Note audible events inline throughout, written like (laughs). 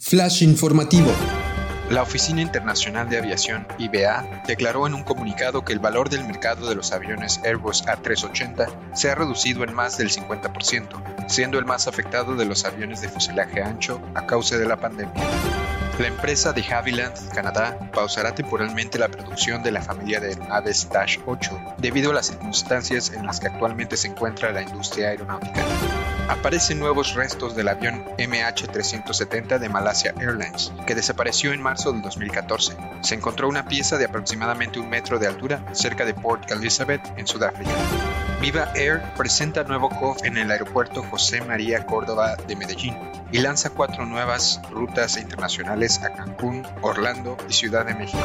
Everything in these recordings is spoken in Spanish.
Flash informativo. La Oficina Internacional de Aviación, IBA, declaró en un comunicado que el valor del mercado de los aviones Airbus A380 se ha reducido en más del 50%, siendo el más afectado de los aviones de fuselaje ancho a causa de la pandemia. La empresa de Havilland, Canadá, pausará temporalmente la producción de la familia de aves Dash 8 debido a las circunstancias en las que actualmente se encuentra la industria aeronáutica. Aparecen nuevos restos del avión MH370 de Malasia Airlines, que desapareció en marzo del 2014. Se encontró una pieza de aproximadamente un metro de altura cerca de Port Elizabeth, en Sudáfrica. Viva Air presenta nuevo COF en el aeropuerto José María Córdoba de Medellín y lanza cuatro nuevas rutas internacionales a Cancún, Orlando y Ciudad de México.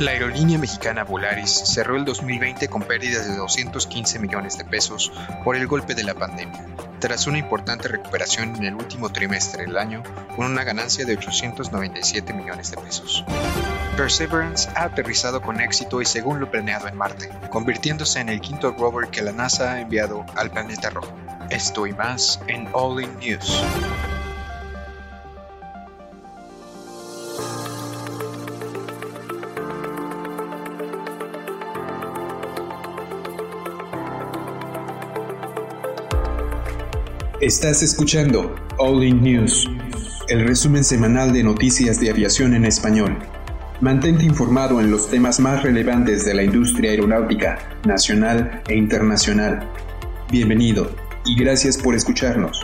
La aerolínea mexicana Volaris cerró el 2020 con pérdidas de 215 millones de pesos por el golpe de la pandemia, tras una importante recuperación en el último trimestre del año con una ganancia de 897 millones de pesos. Perseverance ha aterrizado con éxito y según lo planeado en Marte, convirtiéndose en el quinto rover que la NASA ha enviado al planeta rojo. Esto y más en All In News. Estás escuchando All In News, el resumen semanal de noticias de aviación en español. Mantente informado en los temas más relevantes de la industria aeronáutica, nacional e internacional. Bienvenido y gracias por escucharnos.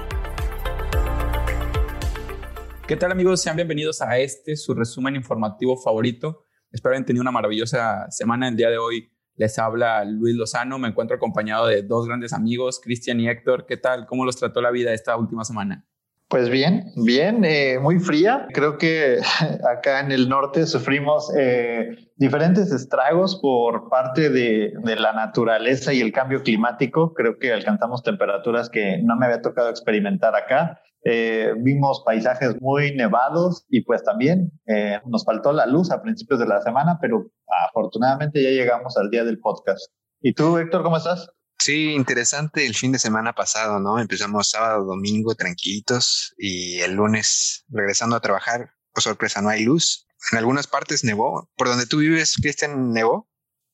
¿Qué tal amigos? Sean bienvenidos a este, su resumen informativo favorito. Espero hayan tenido una maravillosa semana el día de hoy les habla Luis Lozano, me encuentro acompañado de dos grandes amigos, Cristian y Héctor. ¿Qué tal? ¿Cómo los trató la vida esta última semana? Pues bien, bien, eh, muy fría. Creo que (laughs) acá en el norte sufrimos eh, diferentes estragos por parte de, de, la naturaleza y el cambio climático. Creo que alcanzamos temperaturas que no me había tocado experimentar acá. Eh, vimos paisajes muy nevados y pues también eh, nos faltó la luz a principios de la semana, pero afortunadamente ya llegamos al día del podcast. ¿Y tú, Héctor, cómo estás? Sí, interesante el fin de semana pasado, ¿no? Empezamos sábado, domingo tranquilitos y el lunes regresando a trabajar, por sorpresa no hay luz. En algunas partes nevó. ¿Por donde tú vives, Cristian, nevó?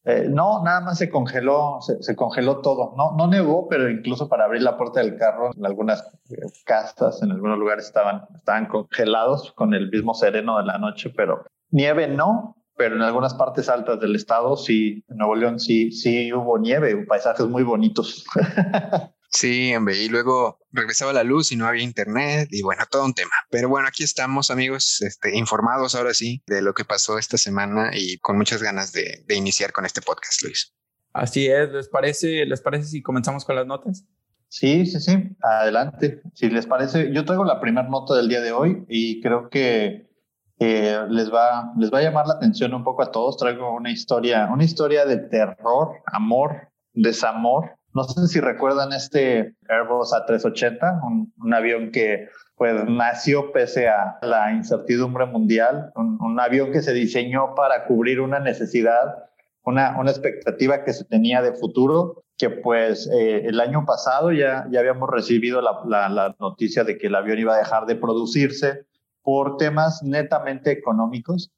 Eh, no, nada más se congeló, se, congeló todo. No, nevó, pero incluso para abrir la puerta del carro, en algunas eh, casas, en algunos lugares estaban, estaban congelados con el mismo sereno de la noche, pero nieve no, pero en algunas partes altas del estado sí, en Nuevo León sí, sí hubo nieve, paisajes muy bonitos. (laughs) Sí, hombre, y luego regresaba la luz y no había internet y bueno, todo un tema. Pero bueno, aquí estamos amigos, este, informados ahora sí de lo que pasó esta semana y con muchas ganas de, de iniciar con este podcast, Luis. Así es, ¿les parece, ¿les parece si comenzamos con las notas? Sí, sí, sí, adelante. Si les parece, yo traigo la primera nota del día de hoy y creo que eh, les, va, les va a llamar la atención un poco a todos. Traigo una historia, una historia de terror, amor, desamor no sé si recuerdan este Airbus A380, un, avión que pues nació pese a la incertidumbre mundial, un, avión que se diseñó para cubrir una necesidad, una, una expectativa que se tenía de futuro, que pues eh, el año pasado ya, ya habíamos recibido la, la, noticia de que el avión iba a dejar de producirse por temas netamente económicos.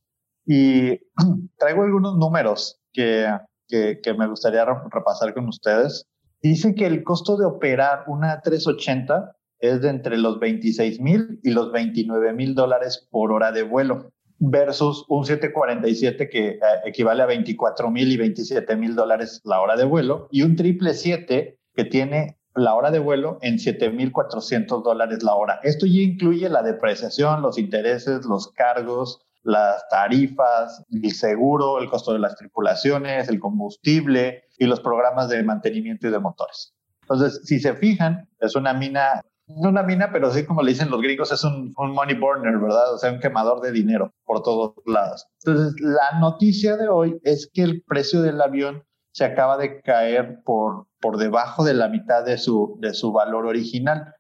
Y (clears throat) traigo algunos números que, que, que me gustaría repasar con ustedes. Dice que el costo de operar una 380 es de entre los 26 mil y los 29 mil dólares por hora de vuelo versus un 747 que eh, equivale a 24 mil y 27 mil dólares la hora de vuelo y un 777 que tiene la hora de vuelo en 7.400 dólares la hora. Esto ya incluye la depreciación, los intereses, los cargos, las tarifas, el seguro, el costo de las tripulaciones, el combustible y los programas de mantenimiento y de motores. Entonces, si se fijan, es una mina, no una mina, pero sí como le dicen los gringos, es un, money burner, ¿verdad? O sea, un quemador de dinero por todos lados. Entonces, la noticia de hoy es que el precio del avión se acaba de caer por, por debajo de la mitad de su, de su valor original.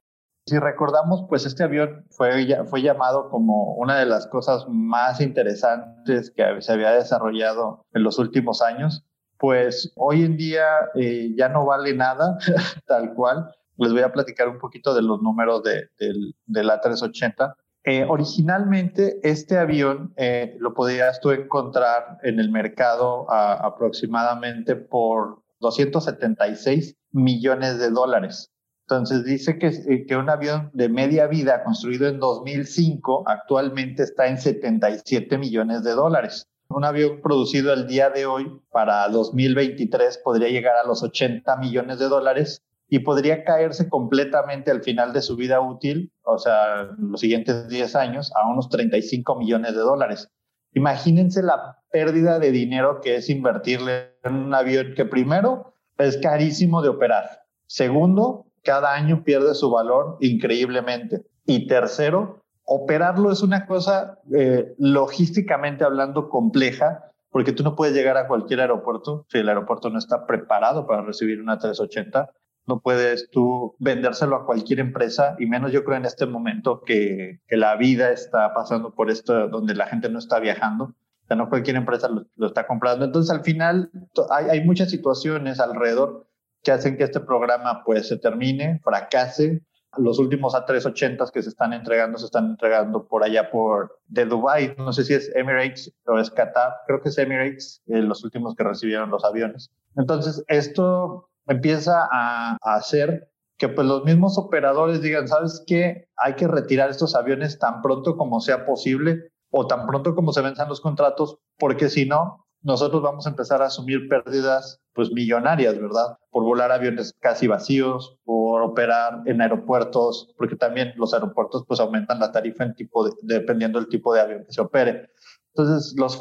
Si recordamos, pues este avión fue, fue llamado como una de las cosas más interesantes que se había desarrollado en los últimos años. Pues hoy en día eh, ya no vale nada, (laughs) tal cual. Les voy a platicar un poquito de los números de, de, la 380. Eh, originalmente, este avión eh, lo podías tú encontrar en el mercado aproximadamente por 276 millones de dólares. Entonces dice que, eh, que un avión de media vida construido en 2005 actualmente está en 77 millones de dólares. Un avión producido el día de hoy para 2023 podría llegar a los 80 millones de dólares y podría caerse completamente al final de su vida útil, o sea, los siguientes 10 años, a unos 35 millones de dólares. Imagínense la pérdida de dinero que es invertirle en un avión que primero es carísimo de operar. Segundo, cada año pierde su valor increíblemente. Y tercero, operarlo es una cosa eh, logísticamente hablando compleja, porque tú no puedes llegar a cualquier aeropuerto si el aeropuerto no está preparado para recibir una 380 no puedes tú vendérselo a cualquier empresa y menos yo creo en este momento que, que la vida está pasando por esto donde la gente no está viajando. O no cualquier empresa lo, está comprando. Entonces, al final, hay, hay, muchas situaciones alrededor que hacen que este programa pues se termine, fracase. Los últimos A380 que se están entregando se están entregando por allá por de Dubai. No sé si es Emirates o es Qatar. Creo que es Emirates, eh, los últimos que recibieron los aviones. Entonces, esto empieza a, hacer que pues los mismos operadores digan, ¿sabes qué? Hay que retirar estos aviones tan pronto como sea posible o tan pronto como se venzan los contratos, porque si no, nosotros vamos a empezar a asumir pérdidas pues millonarias, ¿verdad? Por volar aviones casi vacíos, por operar en aeropuertos, porque también los aeropuertos pues aumentan la tarifa en tipo dependiendo del tipo de avión que se opere. Entonces, los,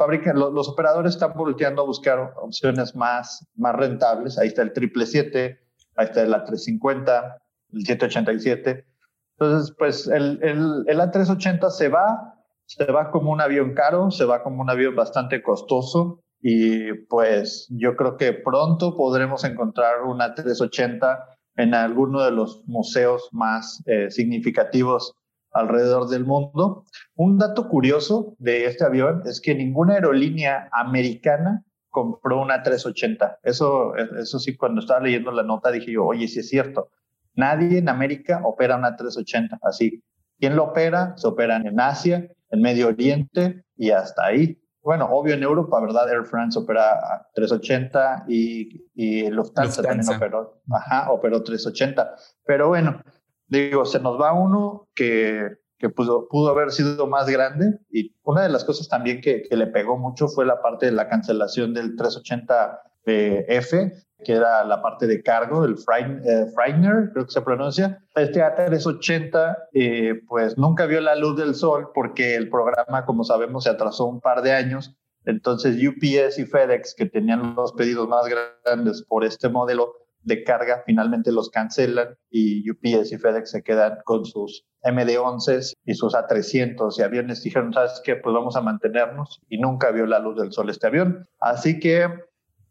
los, operadores están volteando a buscar opciones más, más rentables. Ahí está el 777, ahí está el A350, el 787. Entonces, pues el, el, el A380 se va, se va como un avión caro, se va como un avión bastante costoso y pues yo creo que pronto podremos encontrar una 380 en alguno de los museos más eh, significativos alrededor del mundo. Un dato curioso de este avión es que ninguna aerolínea americana compró una 380. Eso, eso sí, cuando estaba leyendo la nota dije yo, oye, sí es cierto. Nadie en América opera una 380. Así, ¿quién lo opera? Se operan en Asia, en Medio Oriente y hasta ahí. Bueno, obvio en Europa, ¿verdad? Air France opera 380 y, y Lufthansa, también operó, ajá, operó 380. Pero bueno, digo, se nos va uno que, que pudo, pudo haber sido más grande y una de las cosas también que, que le pegó mucho fue la parte de la cancelación del 380F, que era la parte de cargo, el eh, creo que se pronuncia. Este A380 eh, pues nunca vio la luz del sol porque el programa, como sabemos, se atrasó un par de años. Entonces UPS y FedEx, que tenían los pedidos más grandes por este modelo, de carga finalmente los cancelan y UPS y FedEx se quedan con sus MD-11 y sus A300 y aviones dijeron, ¿sabes qué? Pues vamos a mantenernos y nunca vio la luz del sol este avión. Así que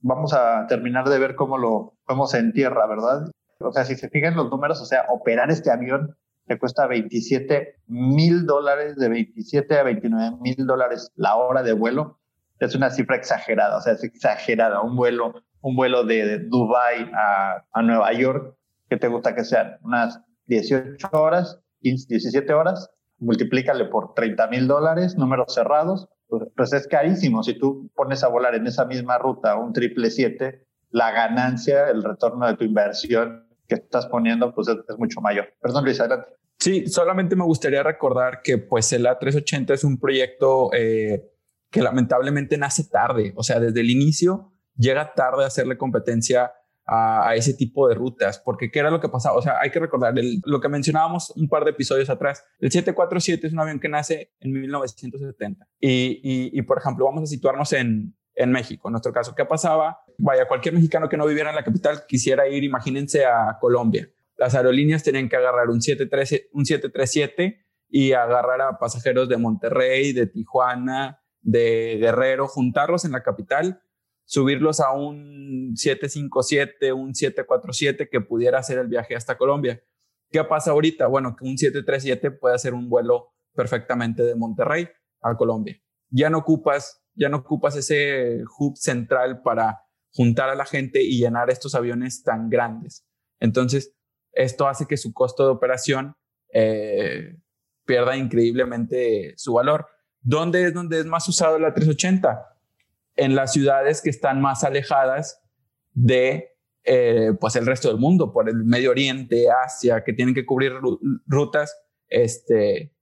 vamos a terminar de ver cómo lo vemos en tierra, ¿verdad? O sea, si se fijan los números, o sea, operar este avión le cuesta 27 mil dólares, de 27 a 29 mil dólares la hora de vuelo. Es una cifra exagerada, o sea, es exagerada. Un vuelo un vuelo de, Dubai a, a, Nueva York, que te gusta que sean? Unas 18 horas, 15, 17 horas, multiplícale por 30 mil dólares, números cerrados, pues, pues, es carísimo. Si tú pones a volar en esa misma ruta un triple 7, la ganancia, el retorno de tu inversión que estás poniendo, pues es, mucho mayor. Perdón, Luis, adelante. Sí, solamente me gustaría recordar que pues el A380 es un proyecto eh, que lamentablemente nace tarde, o sea, desde el inicio llega tarde a hacerle competencia a, ese tipo de rutas, porque ¿qué era lo que pasaba? O sea, hay que recordar lo que mencionábamos un par de episodios atrás. El 747 es un avión que nace en 1970 y, y, por ejemplo, vamos a situarnos en, en México. En nuestro caso, ¿qué pasaba? Vaya, cualquier mexicano que no viviera en la capital quisiera ir, imagínense, a Colombia. Las aerolíneas tenían que agarrar un, 73, un 737 y agarrar a pasajeros de Monterrey, de Tijuana, de Guerrero, juntarlos en la capital subirlos a un 757, un 747 que pudiera hacer el viaje hasta Colombia. ¿Qué pasa ahorita? Bueno, que un 737 puede hacer un vuelo perfectamente de Monterrey a Colombia. Ya no ocupas, ya no ocupas ese hub central para juntar a la gente y llenar estos aviones tan grandes. Entonces, esto hace que su costo de operación eh, pierda increíblemente su valor. ¿Dónde es donde es más usado la 380? En las ciudades que están más alejadas de eh, pues el resto del mundo, por el Medio Oriente, Asia, que tienen que cubrir rutas este,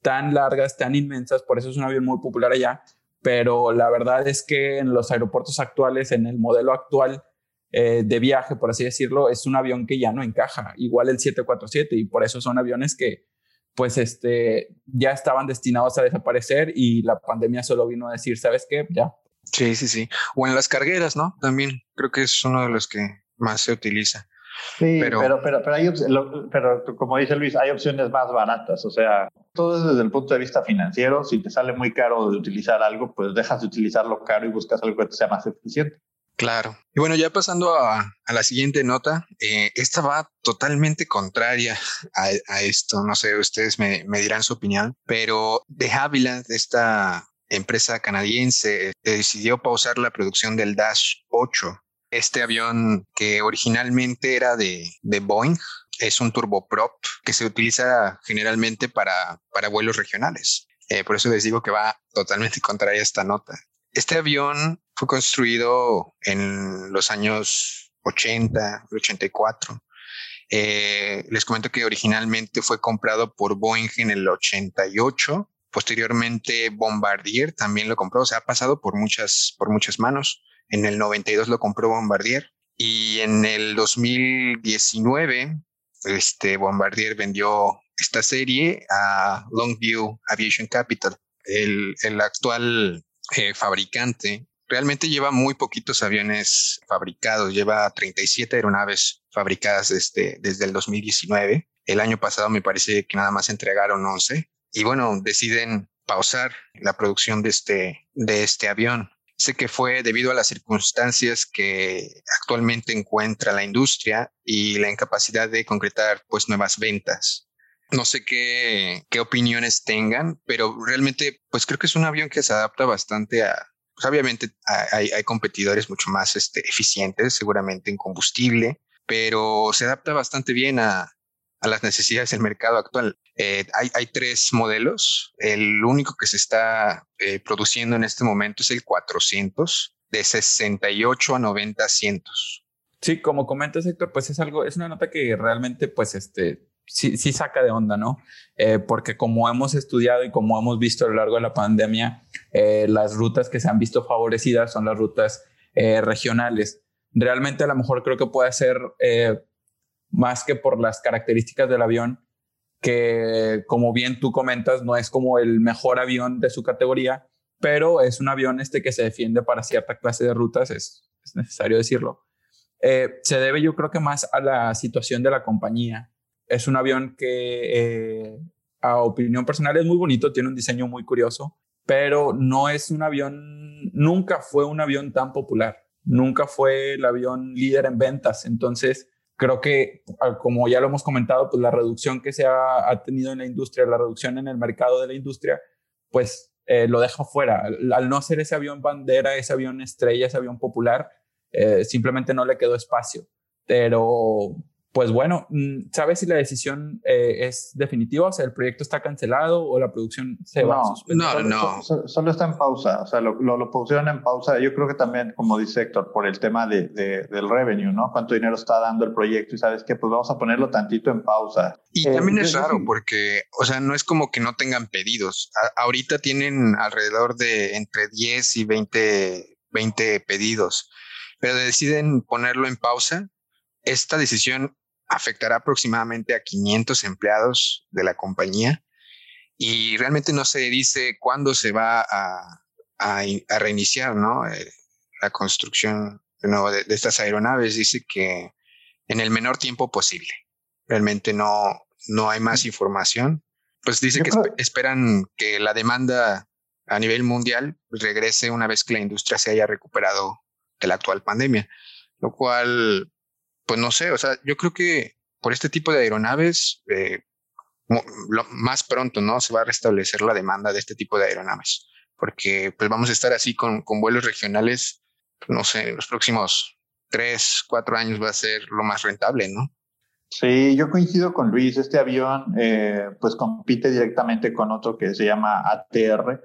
tan largas, tan inmensas, por eso es un avión muy popular allá, pero la verdad es que en los aeropuertos actuales, en el modelo actual eh, de viaje, por así decirlo, es un avión que ya no encaja, igual el 747, y por eso son aviones que pues este, ya estaban destinados a desaparecer y la pandemia solo vino a decir, ¿sabes qué? Ya, Sí, sí, sí. O en las cargueras, ¿no? También creo que es uno de los que más se utiliza. Sí, pero, pero, pero, hay, pero como dice Luis, hay opciones más baratas. O sea, todo es desde el punto de vista financiero. Si te sale muy caro de utilizar algo, pues dejas de utilizarlo caro y buscas algo que sea más eficiente. Claro. Y bueno, ya pasando a, la siguiente nota, eh, esta va totalmente contraria a, esto. No sé, ustedes me, me, dirán su opinión, pero de Havilland, esta empresa canadiense decidió pausar la producción del Dash 8. Este avión que originalmente era de, Boeing es un turboprop que se utiliza generalmente para, para vuelos regionales. Eh, por eso les digo que va totalmente (laughs) contraria esta nota. Este avión fue construido en los años 80, 84. Eh, les comento que originalmente fue comprado por Boeing en el 88 Posteriormente, Bombardier también lo compró, o sea, ha pasado por muchas, por muchas manos. En el 92 lo compró Bombardier y en el 2019, este Bombardier vendió esta serie a Longview Aviation Capital, el, actual eh, fabricante. Realmente lleva muy poquitos aviones fabricados, lleva 37 aeronaves fabricadas desde, desde el 2019. El año pasado me parece que nada más entregaron 11 y bueno, deciden pausar la producción de este, de este avión. Sé que fue debido a las circunstancias que actualmente encuentra la industria y la incapacidad de concretar pues nuevas ventas. No sé qué, qué opiniones tengan, pero realmente pues creo que es un avión que se adapta bastante a, pues obviamente hay, hay competidores mucho más este, eficientes seguramente en combustible, pero se adapta bastante bien a, a las necesidades del mercado actual. Eh, hay, hay, tres modelos. El único que se está eh, produciendo en este momento es el 400, de 68 a 90 asientos. Sí, como comenta Héctor, pues es algo, es una nota que realmente, pues, este, sí, sí saca de onda, ¿no? Eh, porque como hemos estudiado y como hemos visto a lo largo de la pandemia, las rutas que se han visto favorecidas son las rutas regionales. Realmente a lo mejor creo que puede ser más que por las características del avión, que como bien tú comentas, no es como el mejor avión de su categoría, pero es un avión este que se defiende para cierta clase de rutas, es, necesario decirlo. Eh, se debe yo creo que más a la situación de la compañía. Es un avión que eh, a opinión personal es muy bonito, tiene un diseño muy curioso, pero no es un avión, nunca fue un avión tan popular, nunca fue el avión líder en ventas, entonces creo que, ah, como ya lo hemos comentado, pues la reducción que se ha, tenido en la industria, la reducción en el mercado de la industria, pues eh, lo deja fuera. Al, no ser ese avión bandera, ese avión estrella, ese avión popular, eh, simplemente no le quedó espacio. Pero pues bueno, mm, ¿sabes si la decisión eh, es definitiva? O sea, ¿el proyecto está cancelado o la producción se va a suspender? No, no. Solo, está en pausa, o sea, lo, lo, pusieron en pausa. Yo creo que también, como dice Héctor, por el tema de, del revenue, ¿no? ¿Cuánto dinero está dando el proyecto? Y sabes qué, pues vamos a ponerlo tantito en pausa. Y también es raro porque, o sea, no es como que no tengan pedidos. ahorita tienen alrededor de entre 10 y 20, 20 pedidos, pero deciden ponerlo en pausa. Esta decisión afectará aproximadamente a 500 empleados de la compañía y realmente no se dice cuándo se va a, a, reiniciar ¿no? Eh, la construcción de, de, estas aeronaves. Dice que en el menor tiempo posible. Realmente no, no hay más información. Pues dice que esperan que la demanda a nivel mundial regrese una vez que la industria se haya recuperado de la actual pandemia, lo cual pues no sé, o sea, yo creo que por este tipo de aeronaves, eh, más pronto, ¿no? Se va a restablecer la demanda de este tipo de aeronaves, porque pues vamos a estar así con, con vuelos regionales, no sé, en los próximos tres, cuatro años va a ser lo más rentable, ¿no? Sí, yo coincido con Luis. Este avión eh, pues compite directamente con otro que se llama ATR.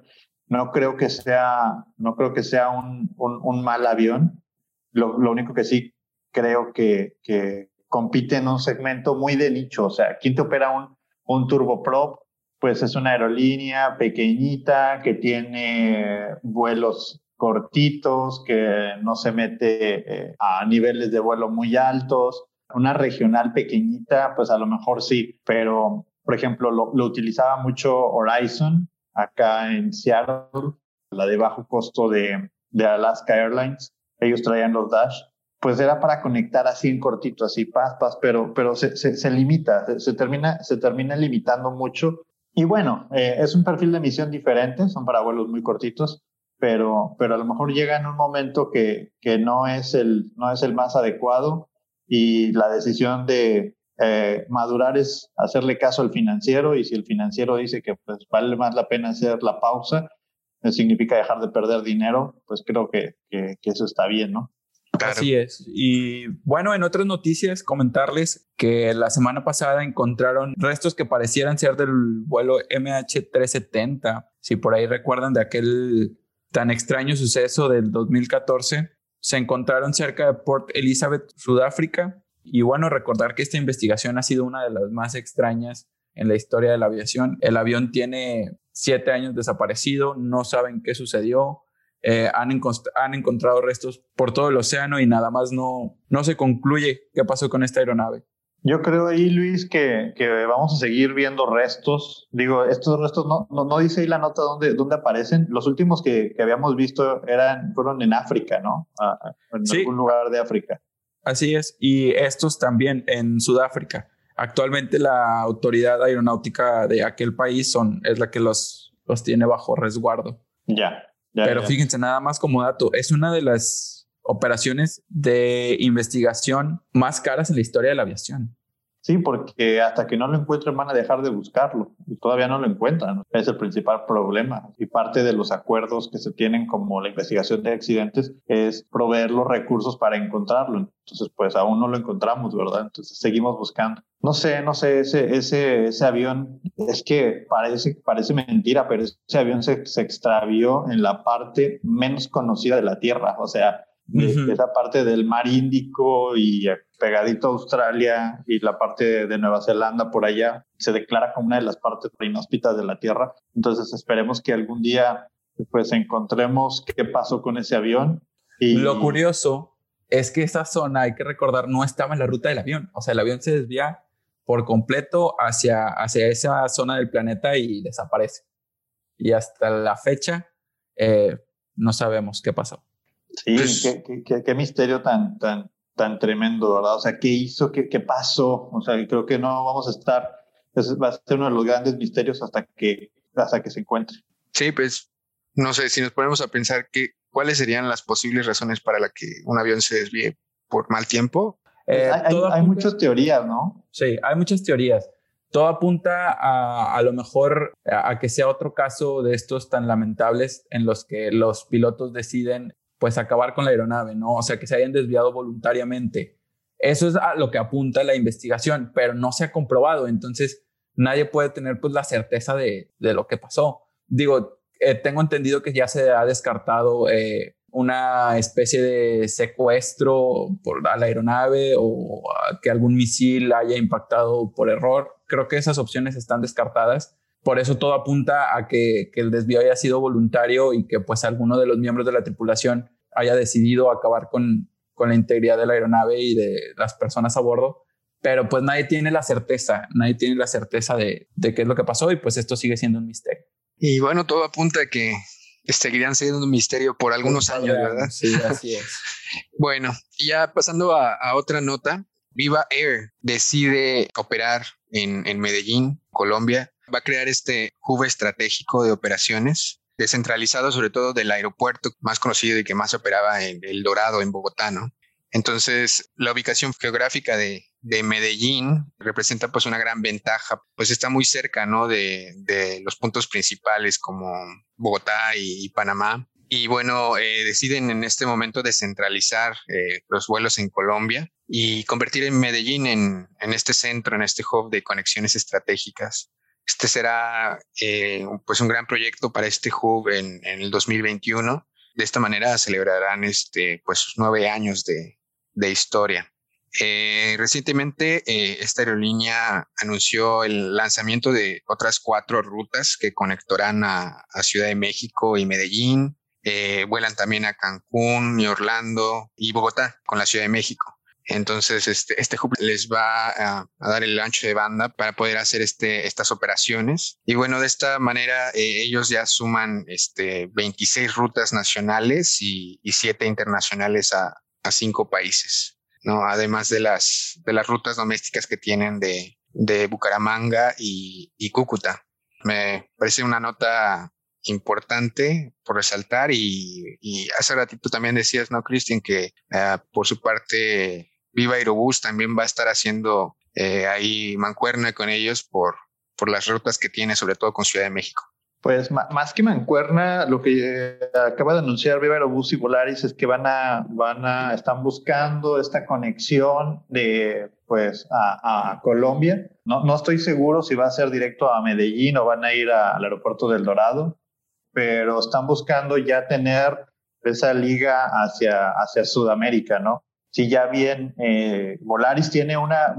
No creo que sea, no creo que sea un, un, mal avión. Lo, lo, único que sí creo que, que compite en un segmento muy de nicho. O sea, ¿quién te opera un, un turboprop? Pues es una aerolínea pequeñita que tiene vuelos cortitos, que no se mete eh, a niveles de vuelo muy altos una regional pequeñita, pues a lo mejor sí, pero por ejemplo lo, utilizaba mucho Horizon acá en Seattle, la de bajo costo de, de Alaska Airlines. Ellos traían los Dash pues era para conectar así en cortito, así paz, paz, pero, pero se, se, limita, se, termina, se termina limitando mucho. Y bueno, eh, es un perfil de emisión diferente, son para vuelos muy cortitos, pero, pero a lo mejor llega en un momento que, que no, es el, no es el más adecuado y la decisión de eh, madurar es hacerle caso al financiero y si el financiero dice que pues vale más la pena hacer la pausa, eh, significa dejar de perder dinero, pues creo que, que, eso está bien, ¿no? Así es. Y bueno, en otras noticias, comentarles que la semana pasada encontraron restos que parecieran ser del vuelo MH370. Si por ahí recuerdan de aquel tan extraño suceso del 2014, se encontraron cerca de Port Elizabeth, Sudáfrica. Y bueno, recordar que esta investigación ha sido una de las más extrañas en la historia de la aviación. El avión tiene siete años desaparecido, no saben qué sucedió, eh, han, han, encontrado restos por todo el océano y nada más no, no se concluye qué pasó con esta aeronave. Yo creo ahí, Luis, que, que, vamos a seguir viendo restos. Digo, estos restos no, no, dice ahí la nota dónde, dónde aparecen. Los últimos que, que habíamos visto eran, fueron en África, ¿no? en algún lugar de África. Así es. Y estos también en Sudáfrica. Actualmente la autoridad aeronáutica de aquel país son, es la que los, los tiene bajo resguardo. Ya. Pero fíjense, nada más como dato, es una de las operaciones de investigación más caras en la historia de la aviación. Sí, porque hasta que no lo encuentren van a dejar de buscarlo y todavía no lo encuentran. Es el principal problema. Y parte de los acuerdos que se tienen como la investigación de accidentes es proveer los recursos para encontrarlo. Entonces, pues aún no lo encontramos, ¿verdad? Entonces seguimos buscando. No sé, no sé, ese, ese, ese avión, es que parece, parece mentira, pero ese avión se, se extravió en la parte menos conocida de la Tierra. O sea, de, esa parte del mar Índico y pegadito a Australia y la parte de, Nueva Zelanda por allá, se declara como una de las partes inhóspitas de la Tierra. Entonces esperemos que algún día pues encontremos qué pasó con ese avión. Y... Lo curioso es que esa zona, hay que recordar, no estaba en la ruta del avión. O sea, el avión se desvía por completo hacia, hacia esa zona del planeta y desaparece. Y hasta la fecha eh, no sabemos qué pasó. Sí, pues qué, qué, qué, misterio tan, tan, tan tremendo, ¿verdad? O sea, ¿qué hizo? ¿Qué, qué pasó? O sea, creo que no vamos a estar, va a ser uno de los grandes misterios hasta que, hasta que se encuentre. Sí, pues, no sé, si nos ponemos a pensar que, cuáles serían las posibles razones para la que un avión se desvíe por mal tiempo. Eh, hay, hay, muchas teorías, ¿no? Sí, hay muchas teorías. Todo apunta a, a lo mejor a, a que sea otro caso de estos tan lamentables en los que los pilotos deciden pues acabar con la aeronave, ¿no? O sea, que se hayan desviado voluntariamente. Eso es a lo que apunta la investigación, pero no se ha comprobado, entonces nadie puede tener pues la certeza de, de lo que pasó. Digo, eh, tengo entendido que ya se ha descartado eh, una especie de secuestro por la aeronave o que algún misil haya impactado por error. Creo que esas opciones están descartadas. Por eso todo apunta a que, el desvío haya sido voluntario y que pues alguno de los miembros de la tripulación haya decidido acabar con, con la integridad de la aeronave y de las personas a bordo. Pero pues nadie tiene la certeza, nadie tiene la certeza de, de qué es lo que pasó y pues esto sigue siendo un misterio. Y bueno, todo apunta a que seguirían siendo un misterio por algunos años, ¿verdad? Sí, así es. (laughs) bueno, ya pasando a, a, otra nota, Viva Air decide operar en, en Medellín, Colombia, va a crear este hub estratégico de operaciones descentralizado sobre todo del aeropuerto más conocido y que más operaba en El Dorado, en Bogotá, ¿no? Entonces, la ubicación geográfica de, de, Medellín representa pues una gran ventaja, pues está muy cerca, ¿no? De, de los puntos principales como Bogotá y, Panamá. Y bueno, eh, deciden en este momento descentralizar eh, los vuelos en Colombia y convertir en Medellín en, en, este centro, en este hub de conexiones estratégicas. Este será eh, pues un gran proyecto para este hub en, el 2021. De esta manera celebrarán este, pues, nueve años de, de historia. Eh, recientemente, eh, esta aerolínea anunció el lanzamiento de otras cuatro rutas que conectarán a, a Ciudad de México y Medellín. Vuelan también a Cancún y Orlando y Bogotá con la Ciudad de México. Entonces, este, este hub les va a, dar el ancho de banda para poder hacer este, estas operaciones. Y bueno, de esta manera eh, ellos ya suman este, 26 rutas nacionales y, y 7 internacionales a, a cinco países. ¿no? Además de las, de las rutas domésticas que tienen de, de Bucaramanga y, y Cúcuta. Me parece una nota importante por resaltar y, y, hace ratito también decías, ¿no, Cristian? Que uh, por su parte Viva Aerobús también va a estar haciendo eh, ahí mancuerna con ellos por, por las rutas que tiene, sobre todo con Ciudad de México. Pues más que mancuerna, lo que acaba de anunciar Viva Aerobús y Volaris es que van a, van a, están buscando esta conexión de, pues, a, Colombia. No, no estoy seguro si va a ser directo a Medellín o van a ir al aeropuerto del Dorado, pero están buscando ya tener esa liga hacia, hacia Sudamérica, ¿no? Si ya bien eh, Volaris tiene una,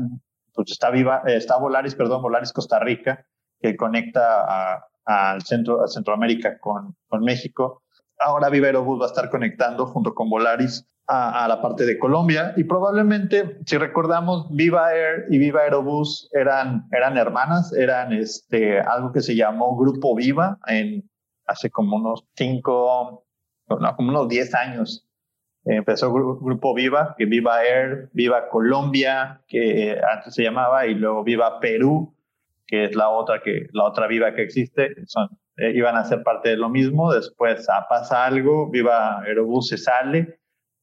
pues está viva, está Volaris, perdón, Volaris Costa Rica, que conecta a al centro, a Centroamérica con, con México. Ahora Viva Aerobús va a estar conectando junto con Volaris a, a, la parte de Colombia y probablemente, si recordamos, Viva Air y Viva Aerobús eran, eran hermanas, eran este, algo que se llamó Grupo Viva en hace como unos cinco, no, como unos diez años. Empezó Grupo Viva, que Viva Air, Viva Colombia, que antes se llamaba, y luego Viva Perú, que es la otra que la otra Viva que existe, son, eh, iban a ser parte de lo mismo, después ah, pasa algo, Viva Aerobús se sale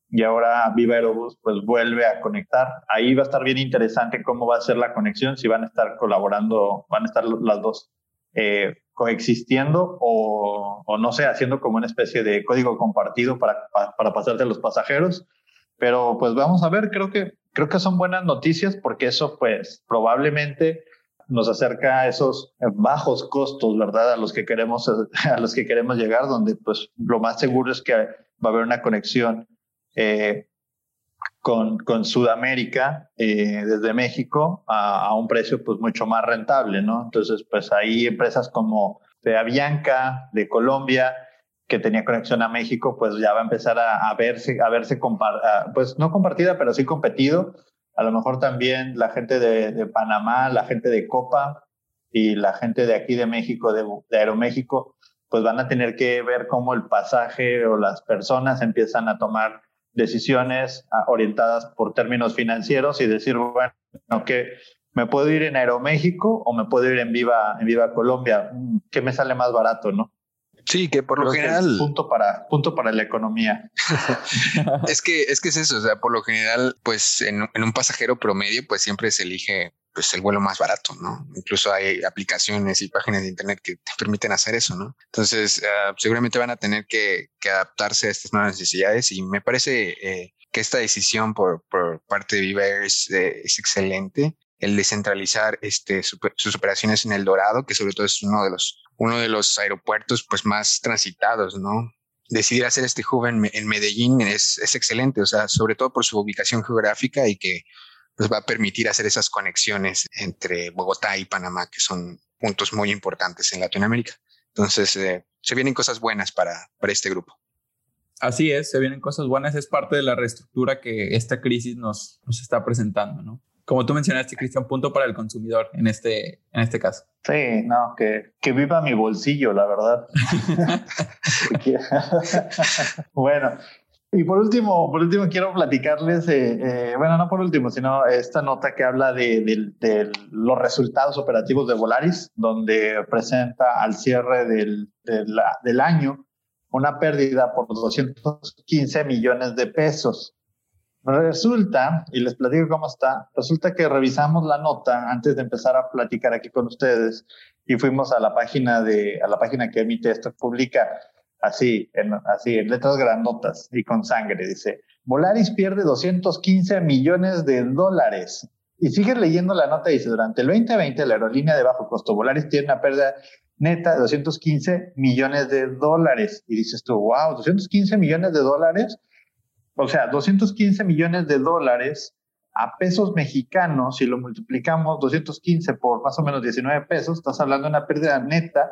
y ahora Viva Aerobús pues vuelve a conectar. Ahí va a estar bien interesante cómo va a ser la conexión, si van a estar colaborando, van a estar las dos eh, coexistiendo o, o, no sé, haciendo como una especie de código compartido para, para, para pasarte a los pasajeros. Pero pues vamos a ver, creo que, creo que son buenas noticias porque eso pues probablemente nos acerca a esos bajos costos, ¿verdad? A los que queremos, (laughs) a los que queremos llegar, donde pues lo más seguro es que va a haber una conexión eh, con, con Sudamérica eh, desde México a, a, un precio pues mucho más rentable, ¿no? Entonces pues hay empresas como de Avianca, de Colombia, que tenía conexión a México, pues ya va a empezar a, a verse, a verse, pues no compartida, pero sí competido a lo mejor también la gente de, de, Panamá, la gente de Copa y la gente de aquí de México, de, de Aeroméxico, pues van a tener que ver cómo el pasaje o las personas empiezan a tomar decisiones ah, orientadas por términos financieros y decir, bueno, que me puedo ir en Aeroméxico o me puedo ir en Viva, en Viva Colombia, ¿qué me sale más barato, no? Sí, que por lo general. punto para, punto para la economía. (laughs) es que, es que es eso. O sea, por lo general, pues en, en, un pasajero promedio, pues siempre se elige pues el vuelo más barato, ¿no? Incluso hay aplicaciones y páginas de internet que te permiten hacer eso, ¿no? Entonces, uh, seguramente van a tener que, que, adaptarse a estas nuevas necesidades y me parece eh, que esta decisión por, por parte de Viva Air es, eh, es excelente el descentralizar este, super, sus operaciones en El Dorado, que sobre todo es uno de los uno de los aeropuertos pues más transitados, ¿no? Decidir hacer este hub en, en Medellín es, es, excelente, o sea, sobre todo por su ubicación geográfica y que nos va a permitir hacer esas conexiones entre Bogotá y Panamá, que son puntos muy importantes en Latinoamérica. Entonces, eh, se vienen cosas buenas para, para este grupo. Así es, se vienen cosas buenas, es parte de la reestructura que esta crisis nos, nos está presentando, ¿no? como tú mencionaste, Cristian, punto para el consumidor en este, en este caso. Sí, no, que, que viva mi bolsillo, la verdad. (laughs) (laughs) (laughs) bueno, y por último, por último quiero platicarles, eh, eh, bueno, no por último, sino esta nota que habla de, de, de, los resultados operativos de Volaris, donde presenta al cierre del, del, del año una pérdida por 215 millones de pesos. Resulta, y les platico cómo está, resulta que revisamos la nota antes de empezar a platicar aquí con ustedes y fuimos a la página de, a la página que emite esto, publica así, en, así, en letras grandotas y con sangre, dice, Volaris pierde 215 millones de dólares. Y sigue leyendo la nota, dice, durante el 2020 la aerolínea de bajo costo Volaris tiene una pérdida neta de 215 millones de dólares. Y dices tú, wow, 215 millones de dólares. O sea, 215 millones de dólares a pesos mexicanos, si lo multiplicamos 215 por más o menos 19 pesos, estás hablando de una pérdida neta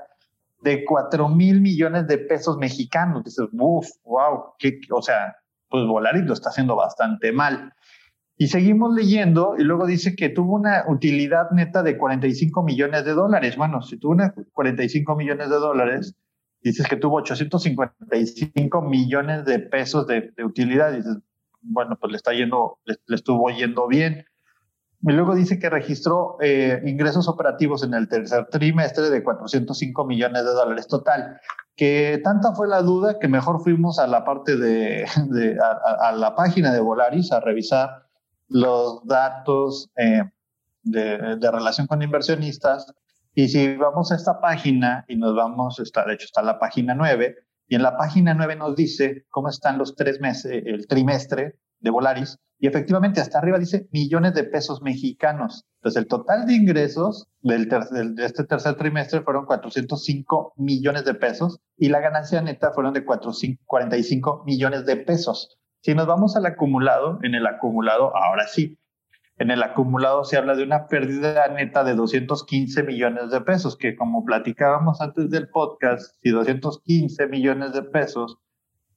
de 4 mil millones de pesos mexicanos. Dices, uff, wow, o sea, pues Volaris lo está haciendo bastante mal. Y seguimos leyendo y luego dice que tuvo una utilidad neta de 45 millones de dólares. Bueno, si tuvo una 45 millones de dólares, dices que tuvo 855 millones de pesos de, utilidad. Dices, bueno, pues le está yendo, le, estuvo yendo bien. Y luego dice que registró eh, ingresos operativos en el tercer trimestre de 405 millones de dólares total que tanta fue la duda que mejor fuimos a la parte de, (laughs) a, la página de Volaris a revisar los datos eh, de, relación con inversionistas. Y si vamos a esta página y nos vamos, está, de hecho está la página 9, y en la página 9 nos dice cómo están los tres meses, el trimestre de Volaris, y efectivamente, hasta arriba dice millones de pesos mexicanos. Entonces, el total de ingresos del de este tercer trimestre fueron 405 millones de pesos y la ganancia neta fueron de 45 millones de pesos. Si nos vamos al acumulado, en el acumulado, ahora sí, en el acumulado se habla de una pérdida neta de 215 millones de pesos, que como platicábamos antes del podcast, si 215 millones de pesos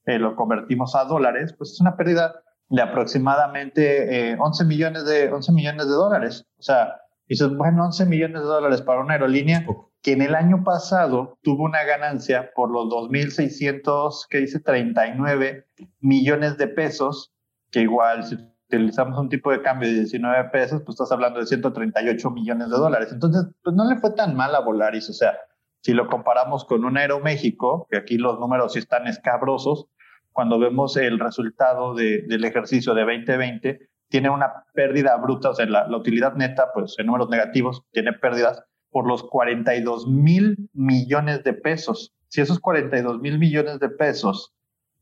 eh, lo convertimos a dólares, pues es una pérdida de aproximadamente 11, eh, millones de, 11 millones de dólares. O sea, dices, bueno, 11 millones de dólares para una aerolínea que en el año pasado tuvo una ganancia por los 2.600, que dice 39 millones de pesos, que igual si utilizamos un tipo de cambio de 19 pesos, pues estás hablando de 138 millones de dólares. Entonces, pues no le fue tan mal a Volaris. O sea, si lo comparamos con un Aeroméxico, que aquí los números sí están escabrosos, cuando vemos el resultado del ejercicio de 2020, tiene una pérdida bruta, o sea, la, utilidad neta, pues en números negativos, tiene pérdidas por los 42 mil millones de pesos. Si esos 42 mil millones de pesos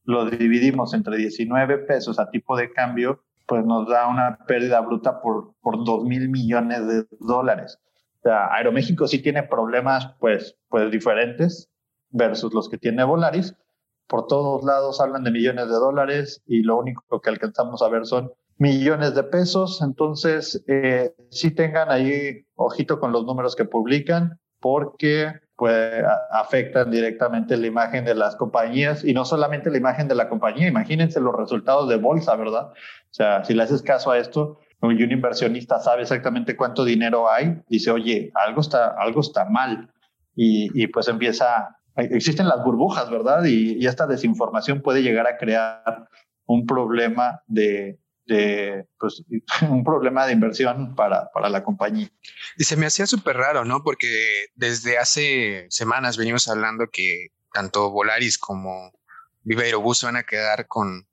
los dividimos entre 19 pesos a tipo de cambio, pues nos da una pérdida bruta por, por 2 mil millones de dólares. O sea, Aeroméxico sí tiene problemas, pues, pues diferentes versus los que tiene Volaris, por todos lados hablan de millones de dólares y lo único que alcanzamos a ver son millones de pesos. Entonces, eh, sí tengan ahí ojito con los números que publican porque pues, afectan directamente la imagen de las compañías y no solamente la imagen de la compañía, imagínense los resultados de bolsa, ¿verdad? O sea, si le haces caso a esto, y un inversionista sabe exactamente cuánto dinero hay, dice, oye, algo está, algo está mal. Y, y pues empieza existen las burbujas, ¿verdad? Y, esta desinformación puede llegar a crear un problema de, pues, (laughs) un problema de inversión para, para la compañía. Y se me hacía súper raro, ¿no? Porque desde hace semanas venimos hablando que tanto Volaris como Viva Aerobús van a quedar con,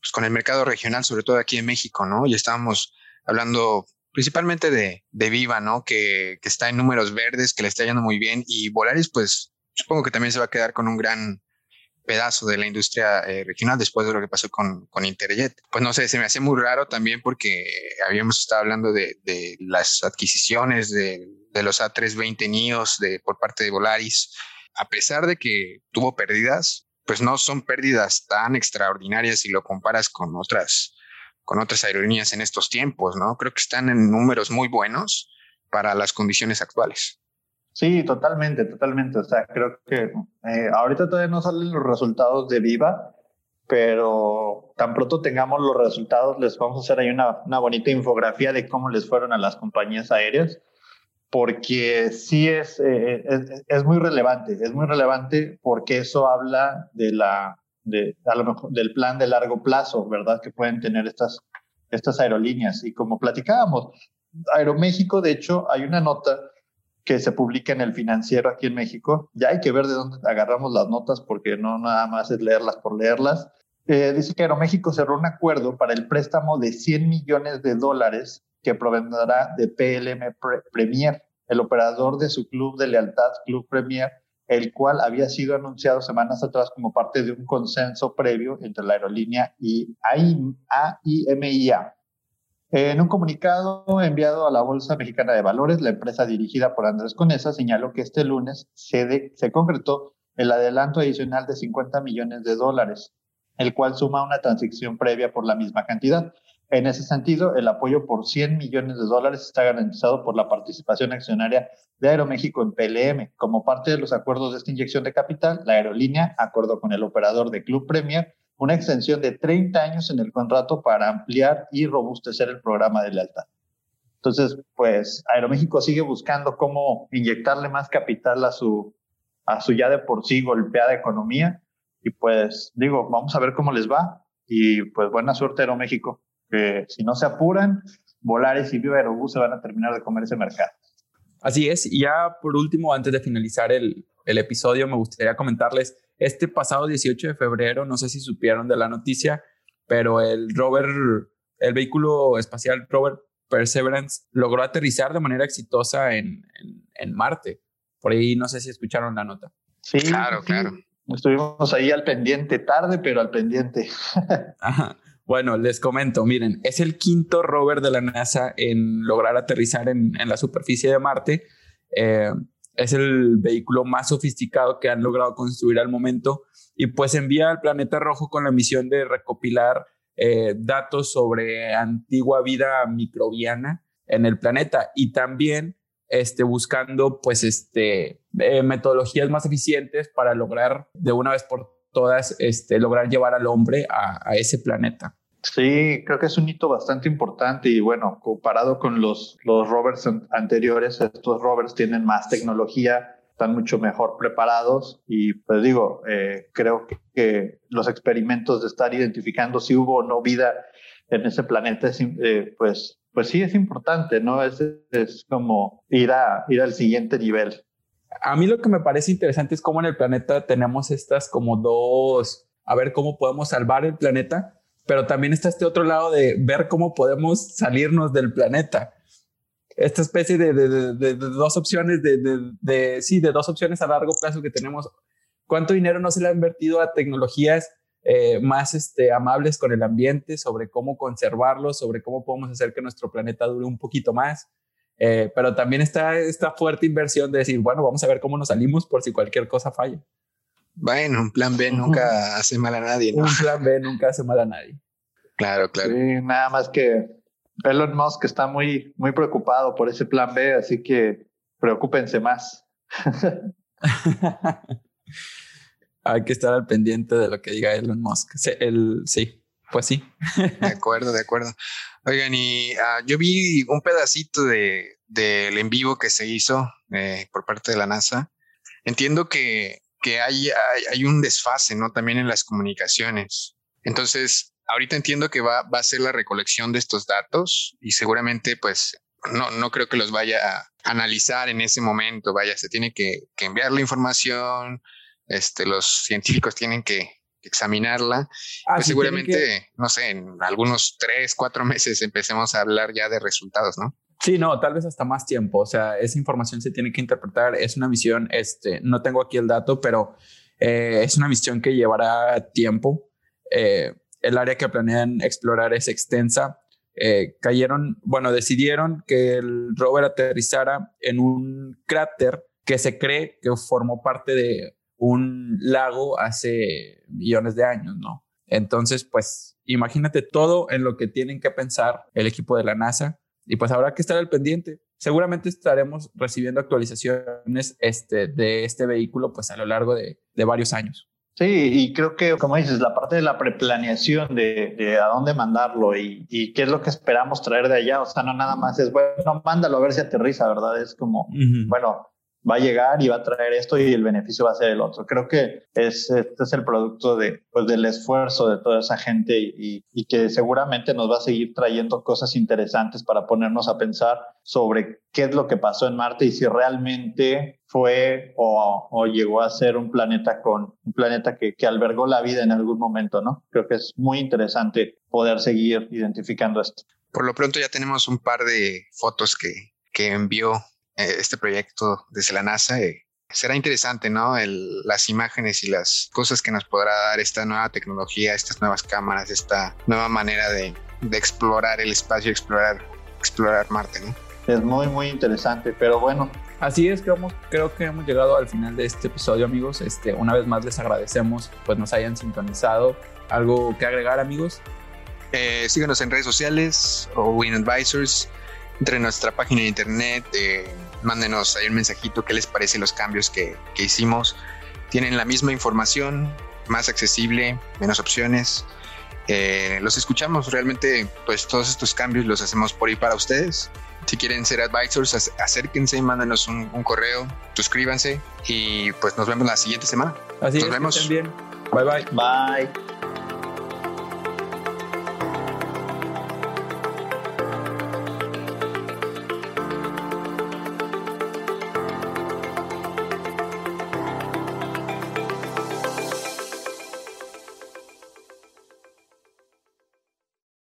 pues, con el mercado regional, sobre todo aquí en México, ¿no? Y estábamos hablando principalmente de, de Viva, ¿no? Que, está en números verdes, que le está yendo muy bien y Volaris, pues supongo que también se va a quedar con un gran pedazo de la industria eh, regional después de lo que pasó con, con Interjet. Pues no sé, se me hace muy raro también porque habíamos estado hablando de, de las adquisiciones de, de, los A320 NIOS de, por parte de Volaris. A pesar de que tuvo pérdidas, pues no son pérdidas tan extraordinarias si lo comparas con otras, con otras aerolíneas en estos tiempos, ¿no? Creo que están en números muy buenos para las condiciones actuales. Sí, totalmente, totalmente. O sea, creo que eh, ahorita todavía no salen los resultados de Viva, pero tan pronto tengamos los resultados, les vamos a hacer ahí una, una bonita infografía de cómo les fueron a las compañías aéreas, porque sí es, eh, es, es, muy relevante, es muy relevante porque eso habla de la, de, a lo mejor, del plan de largo plazo, ¿verdad? Que pueden tener estas, estas aerolíneas. Y como platicábamos, Aeroméxico, de hecho, hay una nota que se publica en el financiero aquí en México. Ya hay que ver de dónde agarramos las notas porque no nada más es leerlas por leerlas. Eh, dice que Aeroméxico cerró un acuerdo para el préstamo de 100 millones de dólares que provendrá de PLM Premier, el operador de su club de lealtad, Club Premier, el cual había sido anunciado semanas atrás como parte de un consenso previo entre la aerolínea y AIMIA. En un comunicado enviado a la Bolsa Mexicana de Valores, la empresa dirigida por Andrés Conesa señaló que este lunes se, se concretó el adelanto adicional de 50 millones de dólares, el cual suma una transacción previa por la misma cantidad. En ese sentido, el apoyo por 100 millones de dólares está garantizado por la participación accionaria de Aeroméxico en PLM. Como parte de los acuerdos de esta inyección de capital, la aerolínea acordó con el operador de Club Premier una extensión de 30 años en el contrato para ampliar y robustecer el programa de lealtad. Entonces, pues Aeroméxico sigue buscando cómo inyectarle más capital a su, a su ya de por sí golpeada economía. Y pues digo, vamos a ver cómo les va. Y pues buena suerte Aeroméxico que si no se apuran, Volares y Viva Aerobús se van a terminar de comer ese mercado. Así es, y ya por último, antes de finalizar el, el episodio, me gustaría comentarles, este pasado 18 de febrero, no sé si supieron de la noticia, pero el rover, el vehículo espacial rover Perseverance logró aterrizar de manera exitosa en, en, en Marte. Por ahí no sé si escucharon la nota. Sí, claro, claro. Estuvimos ahí al pendiente, tarde, pero al pendiente. (laughs) Ajá. Bueno, les comento, miren, es el quinto rover de la NASA en lograr aterrizar en, la superficie de Marte. Eh, es el vehículo más sofisticado que han logrado construir al momento y pues envía al planeta rojo con la misión de recopilar eh, datos sobre antigua vida microbiana en el planeta y también este, buscando pues este, eh, metodologías más eficientes para lograr de una vez por todas este, lograr llevar al hombre a ese planeta. Sí, creo que es un hito bastante importante y bueno, comparado con los, los rovers anteriores, estos rovers tienen más tecnología, están mucho mejor preparados y pues digo, eh, creo que, los experimentos de estar identificando si hubo o no vida en ese planeta, eh, pues, pues sí es importante, ¿no? Es, es como ir, a, ir al siguiente nivel. A mí lo que me parece interesante es cómo en el planeta tenemos estas como dos, a ver cómo podemos salvar el planeta pero también está este otro lado de ver cómo podemos salirnos del planeta. Esta especie de, dos opciones, de, sí, de dos opciones a largo plazo que tenemos. ¿Cuánto dinero no se le ha invertido a tecnologías eh, más este, amables con el ambiente, sobre cómo conservarlo, sobre cómo podemos hacer que nuestro planeta dure un poquito más? Eh, pero también está esta fuerte inversión de decir, bueno, vamos a ver cómo nos salimos por si cualquier cosa falla. Bueno, un plan B nunca hace mal a nadie, ¿no? Un plan B nunca hace mal a nadie. Claro, claro. Sí, nada más que Elon Musk está muy, muy preocupado por ese plan B, así que preocúpense más. (laughs) Hay que estar al pendiente de lo que diga Elon Musk. Sí, el, sí pues sí. de acuerdo, de acuerdo. Oigan, y ah, yo vi un pedacito de del en vivo que se hizo eh, por parte de la NASA. Entiendo que que hay, hay, un desfase, ¿no? También en las comunicaciones. Entonces, ahorita entiendo que va, va a ser la recolección de estos datos y seguramente, pues, no, no creo que los vaya a analizar en ese momento, vaya, se tiene que, que enviar la información, este, los científicos tienen que, examinarla. Ah, pues seguramente, no sé, en algunos tres, cuatro meses empecemos a hablar ya de resultados, ¿no? Sí, no, tal vez hasta más tiempo. O sea, esa información se tiene que interpretar. Es una misión, este, no tengo aquí el dato, pero eh, es una misión que llevará tiempo. Eh, el área que planean explorar es extensa. Eh, cayeron, bueno, decidieron que el rover aterrizara en un cráter que se cree que formó parte de un lago hace millones de años, ¿no? Entonces, pues imagínate todo en lo que tienen que pensar el equipo de la NASA y pues habrá que estar al pendiente. Seguramente estaremos recibiendo actualizaciones este, de este vehículo pues a lo largo de, de varios años. Sí, y creo que, como dices, la parte de la preplaneación de, de a dónde mandarlo y, y, qué es lo que esperamos traer de allá, o sea, no nada más es, bueno, mándalo a ver si aterriza, ¿verdad? Es como, bueno, va a llegar y va a traer esto y el beneficio va a ser el otro. Creo que es, este es el producto de, pues, del esfuerzo de toda esa gente y, y, que seguramente nos va a seguir trayendo cosas interesantes para ponernos a pensar sobre qué es lo que pasó en Marte y si realmente fue o, o llegó a ser un planeta con un planeta que, que albergó la vida en algún momento, ¿no? Creo que es muy interesante poder seguir identificando esto. Por lo pronto ya tenemos un par de fotos que, que envió este proyecto desde la NASA. Eh, será interesante, ¿no? las imágenes y las cosas que nos podrá dar esta nueva tecnología, estas nuevas cámaras, esta nueva manera de, explorar el espacio, explorar, explorar Marte, ¿no? Es muy, muy interesante, pero bueno. Así es, creo, creo que hemos llegado al final de este episodio, amigos. Este, una vez más les agradecemos, pues nos hayan sintonizado. ¿Algo que agregar, amigos? Eh, síganos en redes sociales o Win Advisors, entre nuestra página de internet. Eh, mándenos ahí un mensajito qué les parece los cambios que, hicimos. Tienen la misma información, más accesible, menos opciones. Eh, los escuchamos realmente, pues todos estos cambios los hacemos por ahí para ustedes. Si quieren ser advisors, acérquense, mándenos un, correo, suscríbanse y pues nos vemos la siguiente semana. Así nos vemos. Bien. Bye bye. Bye.